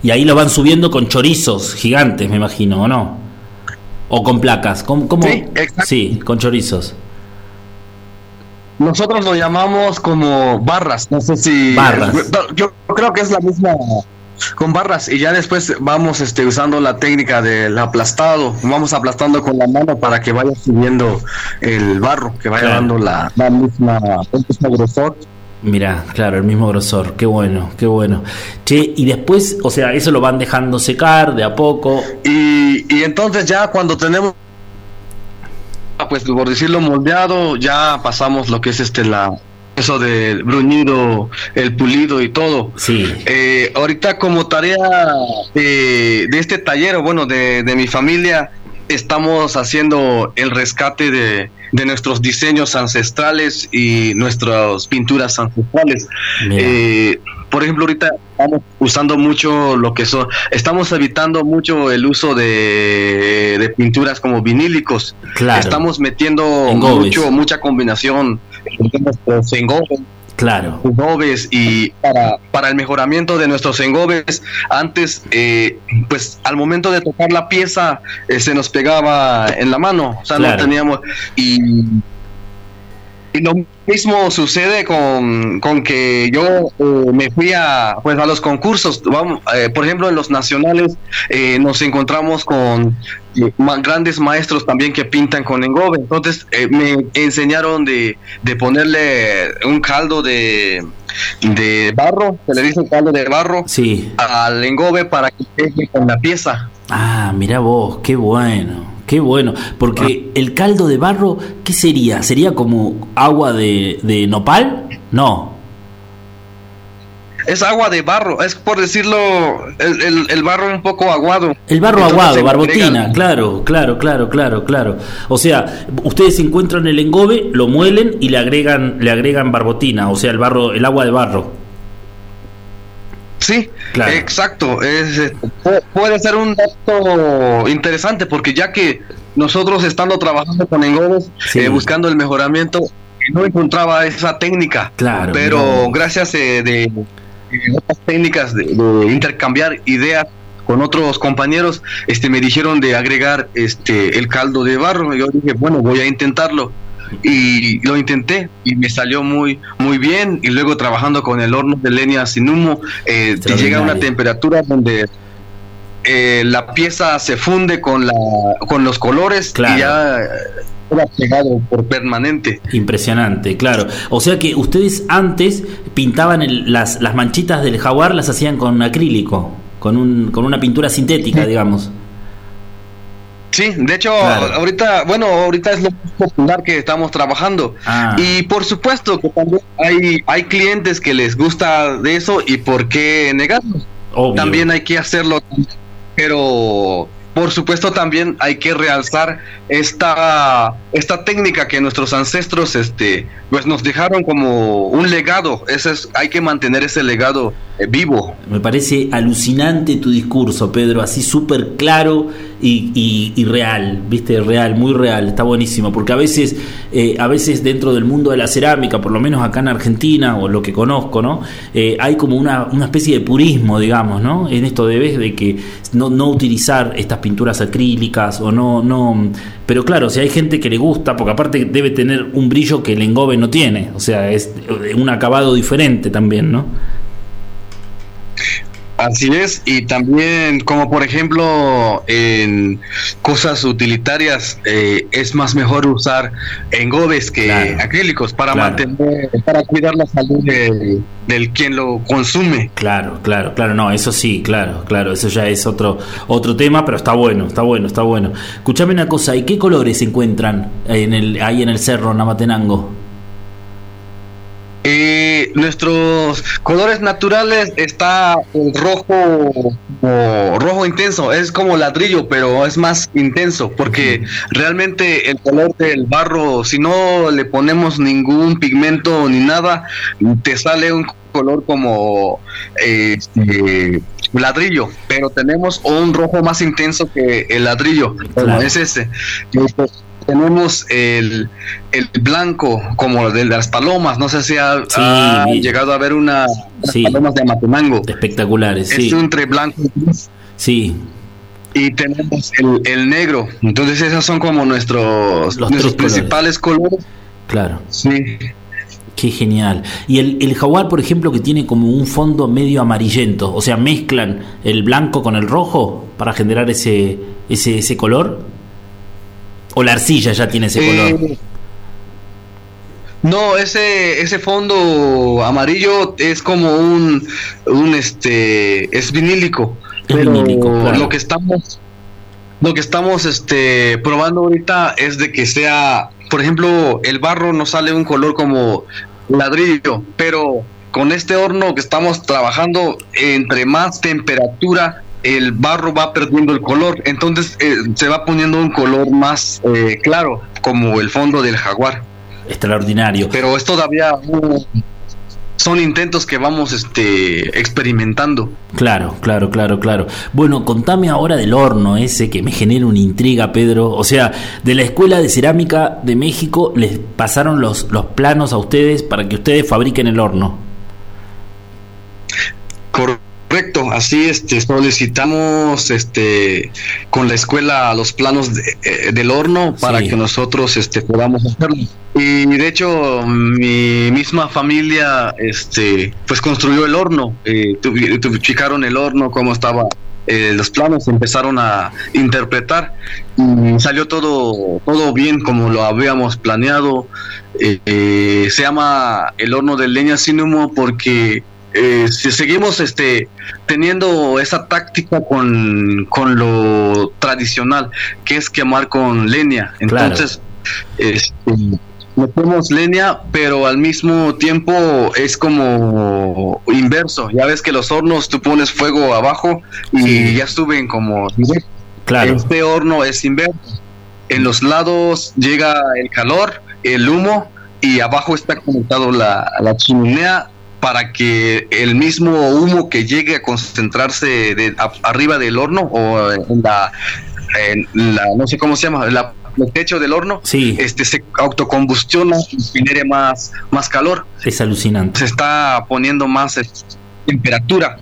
Y ahí lo van subiendo con chorizos gigantes, me imagino, ¿o no? O con placas. ¿Cómo, cómo? Sí, exacto. Sí, con chorizos. Nosotros lo llamamos como barras, no sé si... Barras. Yo creo que es la misma con barras y ya después vamos este, usando la técnica del aplastado, vamos aplastando con la mano para que vaya subiendo el barro, que vaya Claro. dando la, la misma, el mismo grosor. Mira, claro, el mismo grosor. Qué bueno, qué bueno. Che, y después, o sea, eso lo van dejando secar de a poco. Y, y entonces ya cuando tenemos, ah, pues por decirlo moldeado, ya pasamos lo que es este la eso del bruñido, el pulido y todo. Sí, Eh, ahorita como tarea de, de este taller, bueno, de, de mi familia, estamos haciendo el rescate de, de nuestros diseños ancestrales y nuestras pinturas ancestrales. Eh, por ejemplo, ahorita estamos usando mucho lo que son, estamos evitando mucho el uso de, de pinturas como vinílicos. claro. Estamos metiendo mucho, mucha combinación engobes Claro. engobes y para, para el mejoramiento de nuestros engobes. Antes, eh, pues al momento de tocar la pieza, eh, se nos pegaba en la mano, o sea, Claro. no teníamos. Y, y lo mismo sucede con, con que yo eh, me fui a, pues, a los concursos. Vamos, eh, por ejemplo, en los nacionales eh, nos encontramos con grandes maestros también que pintan con engobe. Entonces me enseñaron de, de ponerle un caldo de, de barro, se le dice caldo de barro, Sí. al engobe para que pegue con la pieza. Ah, mira vos, qué bueno, qué bueno. Porque el caldo de barro, ¿qué sería? ¿Sería como agua de, de nopal? No. Es agua de barro, es por decirlo, el, el- el barro un poco aguado. El barro Entonces aguado, barbotina, claro, claro, claro, claro, claro. O sea, ustedes encuentran el engobe, lo muelen y le agregan, le agregan barbotina, o sea, el barro, el agua de barro. Sí, Claro. exacto. Es, eh, pu- puede ser un dato interesante porque ya que nosotros estando trabajando con engobes, Sí. eh, buscando el mejoramiento, no encontraba esa técnica. Claro, Pero gracias eh, de, otras técnicas de, de intercambiar ideas con otros compañeros, este me dijeron de agregar este el caldo de barro. Yo dije, bueno, voy a intentarlo. Y lo intenté y me salió muy muy bien y luego trabajando con el horno de leña sin humo eh, te llega a una temperatura donde eh, la pieza se funde con la con los colores Claro. y ya eh, pegado por permanente. Impresionante, claro. O sea que ustedes antes pintaban el- las, las manchitas del jaguar, las hacían con acrílico, con, un, con una pintura sintética, digamos. Sí, de hecho, Claro. ahorita, bueno, ahorita es lo más popular que estamos trabajando. Ah. Y por supuesto que también hay, hay clientes que les gusta de eso y por qué negarlo. Obvio. También hay que hacerlo, pero por supuesto también hay que realzar esta, esta técnica que nuestros ancestros este, pues nos dejaron como un legado. Ese es, hay que mantener ese legado vivo. Me parece alucinante tu discurso, Pedro, así súper claro y, y- real, viste, real, muy real, está buenísimo, porque a veces, eh, a veces dentro del mundo de la cerámica, por lo menos acá en Argentina, o lo que conozco, ¿no? Eh, hay como una, una especie de purismo, digamos, ¿no? En esto de, de que no, no utilizar estas pinturas acrílicas o no, no... Pero claro, si hay gente que le gusta, porque aparte debe tener un brillo que el engobe no tiene, o sea, es un acabado diferente también, ¿no? Así es, y también como por ejemplo en cosas utilitarias eh, es más mejor usar engobes que Claro. acrílicos para Claro. mantener, para cuidar la salud de- del quien lo consume. Claro, claro, claro, no, eso sí, claro, claro, eso ya es otro otro tema, pero está bueno, está bueno, está bueno. Escuchame una cosa, ¿y qué colores se encuentran en el, ahí en el cerro Namatenango? Eh, nuestros colores naturales está el rojo como rojo intenso, es como ladrillo, pero es más intenso, porque realmente el color del barro, si no le ponemos ningún pigmento ni nada, te sale un color como eh, este, ladrillo, pero tenemos un rojo más intenso que el ladrillo, Claro. es ese. Pues, tenemos el, el blanco como de las palomas, no sé si ha, Sí, ha vi- llegado a ver una Sí. palomas de Amatenango. Espectaculares, Es sí, entre blanco sí, y tenemos el, el negro. Entonces esos son como nuestros, Los nuestros tres colores. principales colores. claro, Sí. qué genial. Y el, el jaguar, por ejemplo, que tiene como un fondo medio amarillento, o sea, mezclan el blanco con el rojo para generar ese, ese, ese color. O la arcilla ya tiene ese color. Eh, no, ese, ese fondo amarillo es como un, un este, es vinílico. Es pero vinílico, claro. lo que estamos, lo que estamos este, probando ahorita es de que sea, por ejemplo, el barro no sale un color como ladrillo, pero con este horno que estamos trabajando, entre más temperatura, el barro va perdiendo el color, entonces eh, se va poniendo un color más eh, claro, como el fondo del jaguar. Extraordinario. Pero es todavía son intentos que vamos este, experimentando. Claro, claro, claro, claro. Bueno, contame ahora del horno ese que me genera una intriga, Pedro. O sea, de la Escuela de Cerámica de México les pasaron los, los planos a ustedes para que ustedes fabriquen el horno. Correcto, así este solicitamos este con la escuela los planos de- eh, del horno para Sí. que nosotros este podamos hacerlo. Y de hecho mi misma familia este pues construyó el horno, eh, checaron el horno cómo estaba eh, los planos empezaron a interpretar y salió todo todo bien como lo habíamos planeado. Eh, eh, se llama el horno de leña sin humo porque eh, si seguimos este teniendo esa táctica con, con lo tradicional que es quemar con leña Claro. entonces este, metemos leña pero al mismo tiempo es como inverso ya ves que los hornos tú pones fuego abajo y ya suben como. Claro, este horno es inverso en los lados llega el calor el humo y abajo está conectado la, la chimenea para que el mismo humo que llegue a concentrarse de, a- arriba del horno o en la, en la no sé cómo se llama la, el techo del horno sí, este se autocombustiona y genere más más calor. Es alucinante. se está poniendo más eh, temperatura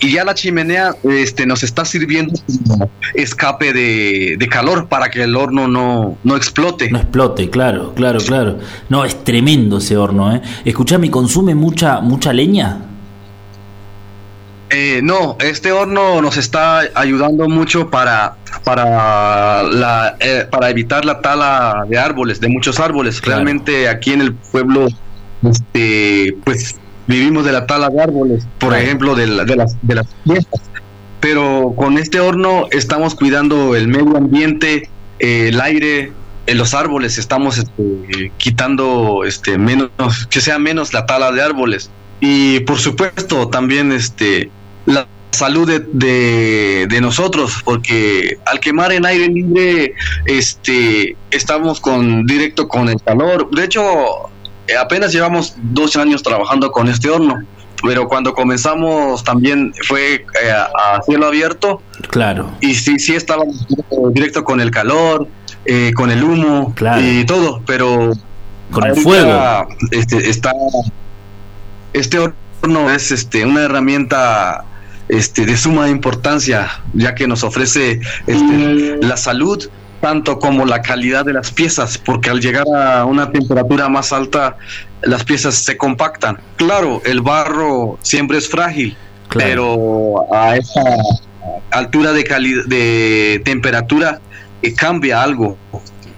y ya la chimenea este nos está sirviendo como escape de, de calor para que el horno no, no explote No explote, claro, claro, claro. No, es tremendo ese horno, ¿eh? Escuchame, ¿consume mucha, mucha leña? Eh, no, este horno nos está ayudando mucho para para la eh, para evitar la tala de árboles, de muchos árboles. Claro. Realmente aquí en el pueblo, este, pues vivimos de la tala de árboles, por ejemplo, de, la- de las de las fiestas. Pero con este horno estamos cuidando el medio ambiente, eh, el aire, eh, los árboles. Estamos este, quitando este menos que sea menos la tala de árboles y por supuesto también este la salud de, de, de nosotros porque al quemar en aire libre este estamos con directo con el calor de hecho apenas llevamos dos años trabajando con este horno pero cuando comenzamos también fue eh, a, cielo abierto Claro, y sí sí estábamos directo, con el calor eh, con el humo Claro. y todo pero con el fuego. Este, está, este horno es este, una herramienta este, de suma importancia, ya que nos ofrece este, la salud tanto como la calidad de las piezas, porque al llegar a una temperatura más alta, las piezas se compactan. Claro, el barro siempre es frágil, Claro. pero a esa altura de, de temperatura eh, cambia algo.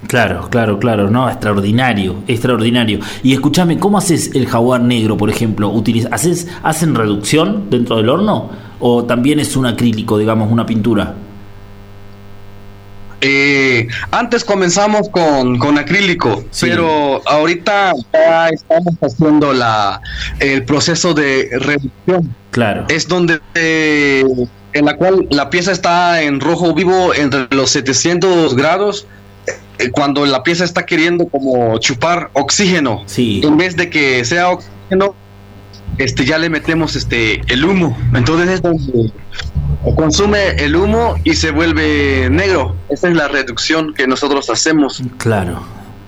Claro, claro, claro, no, extraordinario, extraordinario. Y escúchame, ¿cómo haces el jaguar negro, por ejemplo? ¿Utiliz- ¿Haces, ¿Hacen reducción dentro del horno? ¿O también es un acrílico, digamos, una pintura? Eh, antes comenzamos con, con acrílico, Sí. pero ahorita ya estamos haciendo la, el proceso de reducción. Claro, Es donde eh, en la cual la pieza está en rojo vivo entre los 700 grados. eh, Cuando la pieza está queriendo como chupar oxígeno, sí, en vez de que sea oxígeno, este ya le metemos este el humo. Entonces es donde consume el humo y se vuelve negro. Esa es la reducción que nosotros hacemos. claro.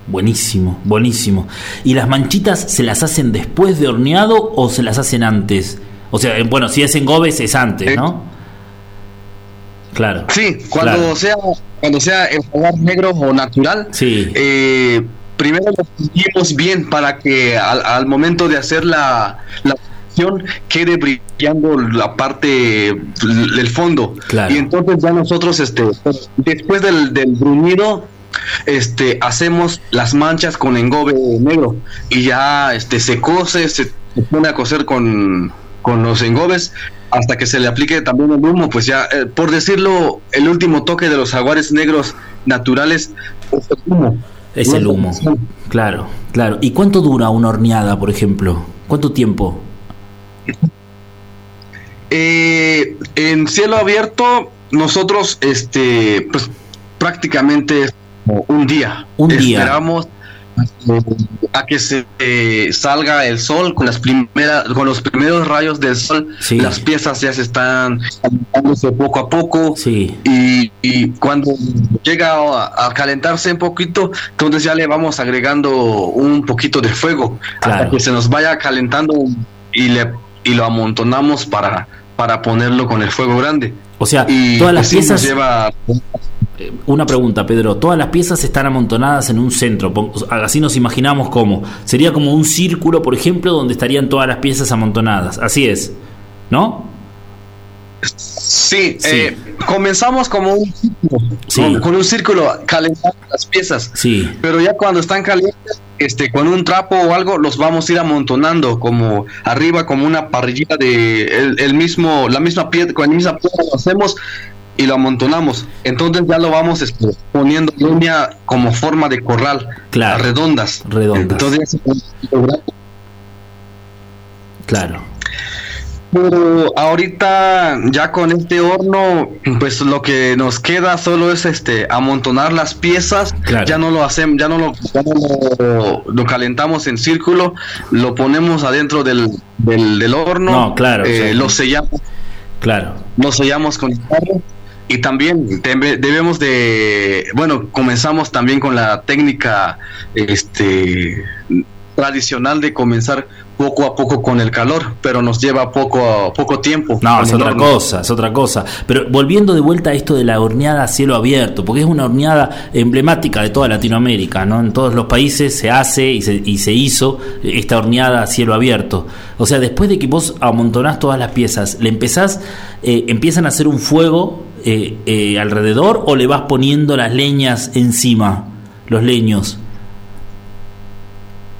Buenísimo, buenísimo. ¿Y las manchitas se las hacen después de horneado o se las hacen antes? O sea, eh, bueno, si es en gobes es antes. ¿no? Claro. Sí, cuando Claro. sea cuando sea el jaguar negro o natural, Sí, eh, primero lo bien para que al, al momento de hacer la, la quede brillando la parte del fondo. Claro. Y entonces ya nosotros, este, después del, del bruñido, este, hacemos las manchas con engobe negro y ya este, se cose, se, se pone a coser con, con los engobes hasta que se le aplique también el humo, pues ya, eh, por decirlo, el último toque de los jaguares negros naturales es el humo. es el humo. Claro, claro. ¿Y cuánto dura una horneada, por ejemplo? ¿Cuánto tiempo? Eh, en cielo abierto, nosotros, este, pues prácticamente un día. Un día. Esperamos a que se eh, salga el sol con las primeras con los primeros rayos del sol Sí. las piezas ya se están calentándose poco a poco Sí. y, y cuando llega a, a calentarse un poquito entonces ya le vamos agregando un poquito de fuego Claro. hasta que se nos vaya calentando y le y lo amontonamos para para ponerlo con el fuego grande O sea, y todas las piezas. lleva Eh, Una pregunta, Pedro. Todas las piezas están amontonadas en un centro. Así nos imaginamos cómo. Sería como un círculo, por ejemplo, donde estarían todas las piezas amontonadas. Así es. ¿No? Sí, Sí. eh, comenzamos como un círculo, Sí. con, con un círculo calentando las piezas, Sí. pero ya cuando están calientes, este, con un trapo o algo, los vamos a ir amontonando como arriba, como una parrillita de el, el mismo, la misma piedra, con la misma piedra lo hacemos y lo amontonamos. Entonces ya lo vamos este, poniendo en línea como forma de corral, Claro. redondas. Redondas. Entonces, Claro. Pero ahorita ya con este horno, pues lo que nos queda solo es este amontonar las piezas. Claro. Ya no lo hacemos, ya no lo, ya no lo, lo calentamos en círculo, lo ponemos adentro del, del, del horno. No, claro, eh, lo sellamos, Claro. lo sellamos con hierro. Y también debe- debemos de, bueno, comenzamos también con la técnica, este, tradicional de comenzar poco a poco con el calor, pero nos lleva poco poco tiempo. No, es otra cosa, es otra cosa. Pero volviendo de vuelta a esto de la horneada a cielo abierto, porque es una horneada emblemática de toda Latinoamérica, ¿no? En todos los países se hace y se, y se hizo esta horneada a cielo abierto. O sea, después de que vos amontonás todas las piezas, ¿le empezás, eh, empiezan a hacer un fuego eh, eh, alrededor o le vas poniendo las leñas encima, los leños?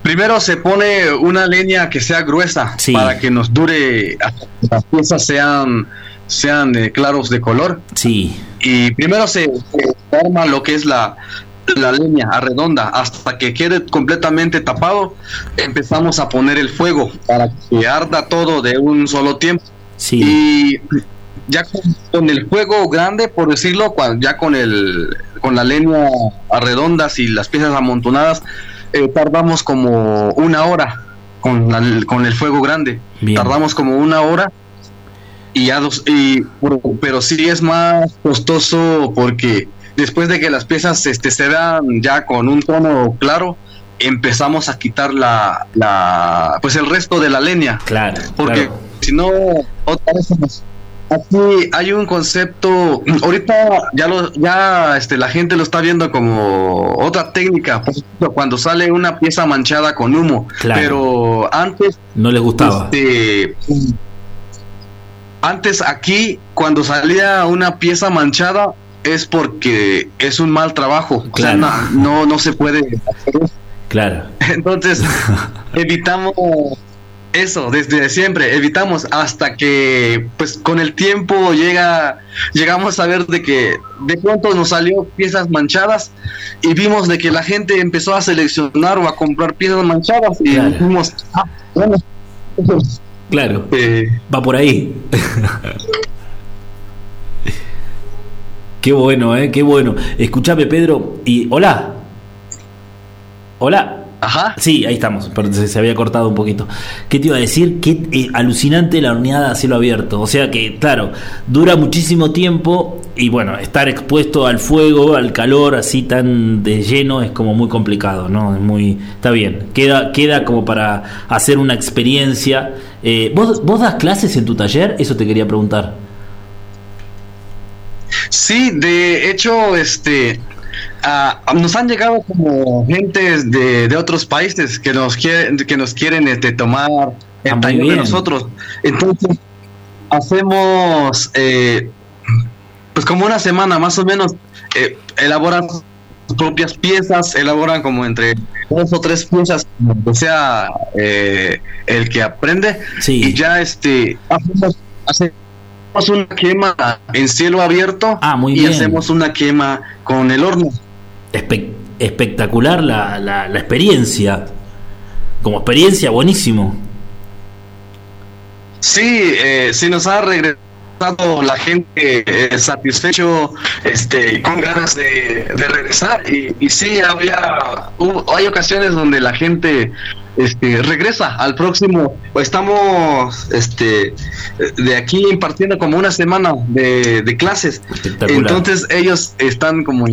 Primero se pone una leña que sea gruesa Sí. para que nos dure hasta que las piezas sean sean eh, claros de color. Sí, y primero se, se arma lo que es la la leña a redonda hasta que quede completamente tapado empezamos a poner el fuego para que arda todo de un solo tiempo. Sí, y ya con, con el fuego grande, por decirlo, ya con el con la leña a redondas y las piezas amontonadas, eh, tardamos como una hora con, la- con el fuego grande. Bien. Tardamos como una hora y ya dos, y, pero- sí es más costoso porque después de que las piezas este, se vean ya con un tono claro, empezamos a quitar la, la pues el resto de la leña claro. porque claro. si no otra vez nos- aquí hay un concepto ahorita ya lo ya este la gente lo está viendo como otra técnica por ejemplo, cuando sale una pieza manchada con humo Claro. pero antes No les gustaba. este, antes aquí cuando salía una pieza manchada es porque es un mal trabajo o sea, Claro. no, no no se puede hacer eso. Claro. Entonces, evitamos eso desde siempre, evitamos hasta que, pues, con el tiempo llega, llegamos a ver de que de pronto nos salió piezas manchadas y vimos de que la gente empezó a seleccionar o a comprar piezas manchadas y Claro. dijimos, ah, bueno, Claro. eh, Va por ahí. Qué bueno, ¿eh? Qué bueno. Escuchame, Pedro. Y hola. Hola. Ajá. Sí, ahí estamos. Se, se había cortado un poquito. ¿Qué te iba a decir? Qué eh, alucinante la horneada a cielo abierto. O sea que, claro, dura muchísimo tiempo y bueno, estar expuesto al fuego, al calor así tan de lleno es como muy complicado, ¿no? Es muy... Está bien. Queda, queda como para hacer una experiencia. Eh, ¿vos, ¿Vos das clases en tu taller? Eso te quería preguntar. Sí, de hecho, este, ah, nos han llegado como gentes de, de otros países que nos quieren, que nos quieren este, tomar Ah, el taller de nosotros. Entonces, hacemos, eh, pues como una semana más o menos, eh, elaboran sus propias piezas, elaboran como entre dos o tres piezas, o sea, eh, el que aprende, Sí. y ya este, hacemos, hacemos una quema en cielo abierto Ah, muy y bien. hacemos una quema con el horno. Espe- espectacular la, la- la experiencia. Como experiencia, buenísimo. Sí, eh, sí nos ha regresado la gente eh, satisfecho, este, con ganas de, de regresar. Y, y sí, había, hubo- hay ocasiones donde la gente este, regresa al próximo. Estamos este, de aquí impartiendo como una semana de, de clases. Entonces ellos están como.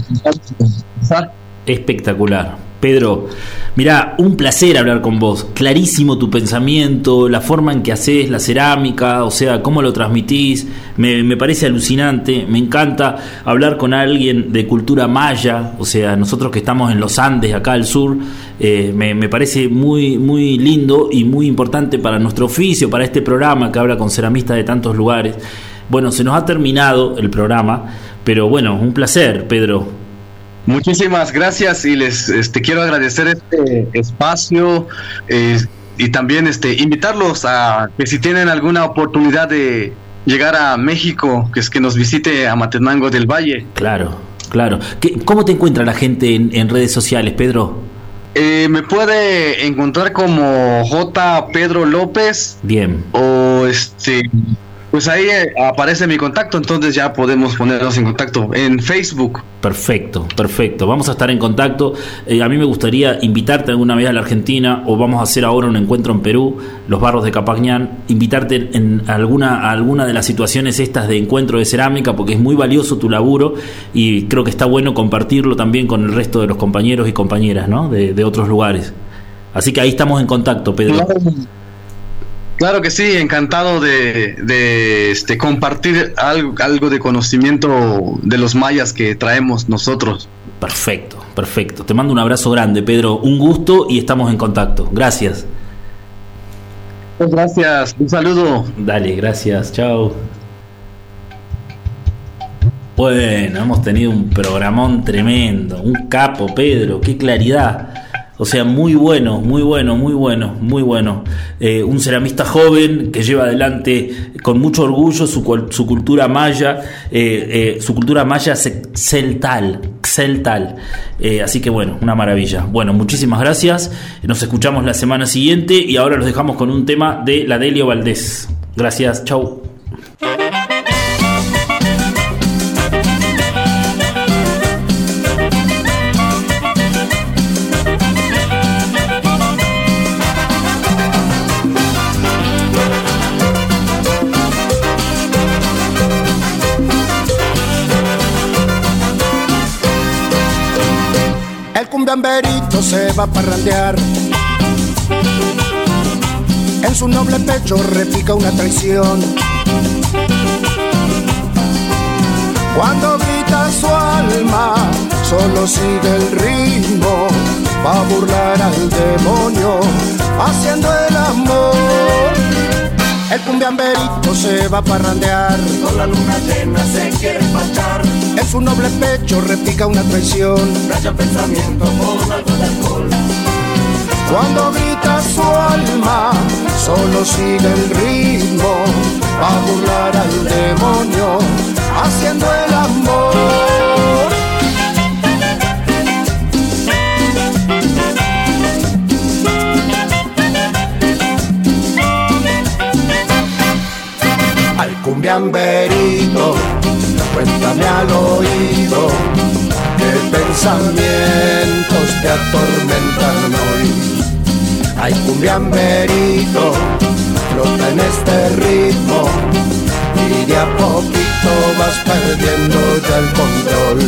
Espectacular. Pedro, mira, un placer hablar con vos. Clarísimo tu pensamiento, la forma en que haces la cerámica, o sea, cómo lo transmitís. Me, me parece alucinante. Me encanta hablar con alguien de cultura maya, o sea, nosotros que estamos en los Andes, acá al sur, eh, me, me parece muy, muy lindo y muy importante para nuestro oficio, para este programa que habla con ceramistas de tantos lugares. Bueno, se nos ha terminado el programa, pero bueno, un placer, Pedro. Muchísimas gracias y les este, quiero agradecer este espacio eh, y también este, invitarlos a que si tienen alguna oportunidad de llegar a México, que es que nos visite a Matenango del Valle. Claro, claro. ¿Qué- ¿Cómo te encuentra la gente en, en redes sociales, Pedro? Eh, me puede encontrar como J. Pedro López Bien, o este... Pues ahí eh, aparece mi contacto, entonces ya podemos ponernos en contacto en Facebook. perfecto, perfecto. Vamos a estar en contacto. Eh, a mí me gustaría invitarte alguna vez a la Argentina o vamos a hacer ahora un encuentro en Perú, los barros de Capañán, invitarte en alguna, a alguna de las situaciones estas de encuentro de cerámica porque es muy valioso tu laburo y creo que está bueno compartirlo también con el resto de los compañeros y compañeras ¿no? de, de otros lugares. Así que ahí estamos en contacto, Pedro. Claro, claro que sí, encantado de, de, este, compartir algo, algo de conocimiento de los mayas que traemos nosotros. Perfecto, perfecto. Te mando un abrazo grande, Pedro. Un gusto y estamos en contacto. Gracias. Pues gracias, un saludo. Dale, gracias. Chao. Bueno, hemos tenido un programón tremendo. Un capo, Pedro. Qué claridad. O sea, muy bueno, muy bueno, muy bueno, muy bueno. Eh, un ceramista joven que lleva adelante con mucho orgullo su, cul- su cultura maya, eh, eh, su cultura maya ce- celtal, celtal. Eh, así que bueno, una maravilla. Bueno, muchísimas gracias. Nos escuchamos la semana siguiente y ahora los dejamos con un tema de la Delio Valdés. Gracias, chau. El cumbiamberito se va a parrandear. En su noble pecho repica una traición. Cuando grita su alma, solo sigue el ritmo. Va a burlar al demonio, haciendo el amor. El cumbiamberito se va a parrandear. Con la luna llena se quiere empachar. En su noble pecho repica una traición. Raya pensamiento con algo de alcohol. Cuando grita su alma, solo sigue el ritmo. Va a burlar al demonio, haciendo el amor. al cumbiamberito, cuéntame al oído qué pensamientos te atormentan hoy. Ay, cumbiamberito, flota en este ritmo y de a poquito vas perdiendo ya el control.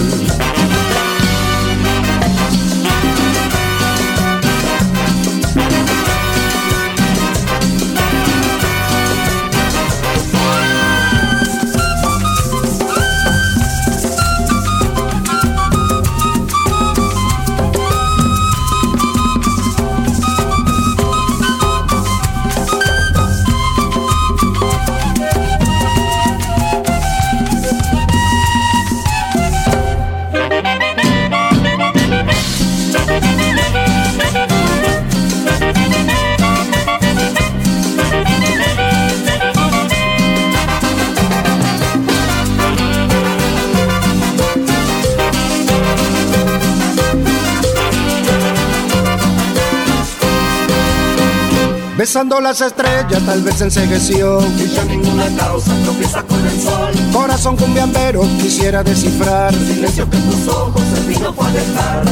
Besando las estrellas tal vez ensegueció. Y ya ninguna causa tropieza con el sol. Corazón cumbiambero quisiera descifrar. Silencio que tus ojos el vino fue a dejar.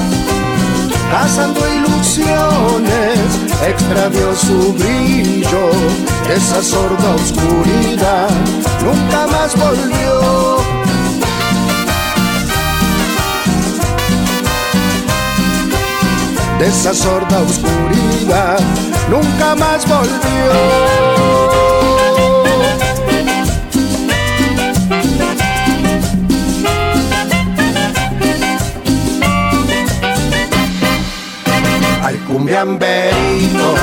Cazando ilusiones extravió su brillo Esa sorda oscuridad nunca más volvió. De esa sorda oscuridad nunca más volvió. Al cumbiamberito,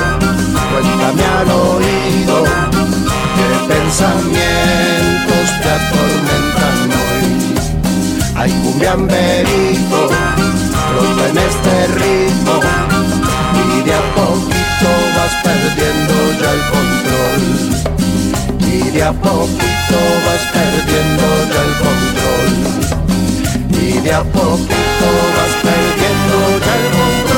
cuéntame al oído qué pensamientos te atormentan hoy. Ay, cumbiamberito, brota en este ritmo y de a poquito poquito vas perdiendo ya el control. Y de a poquito vas perdiendo ya el control. Y de a poquito vas perdiendo ya el control.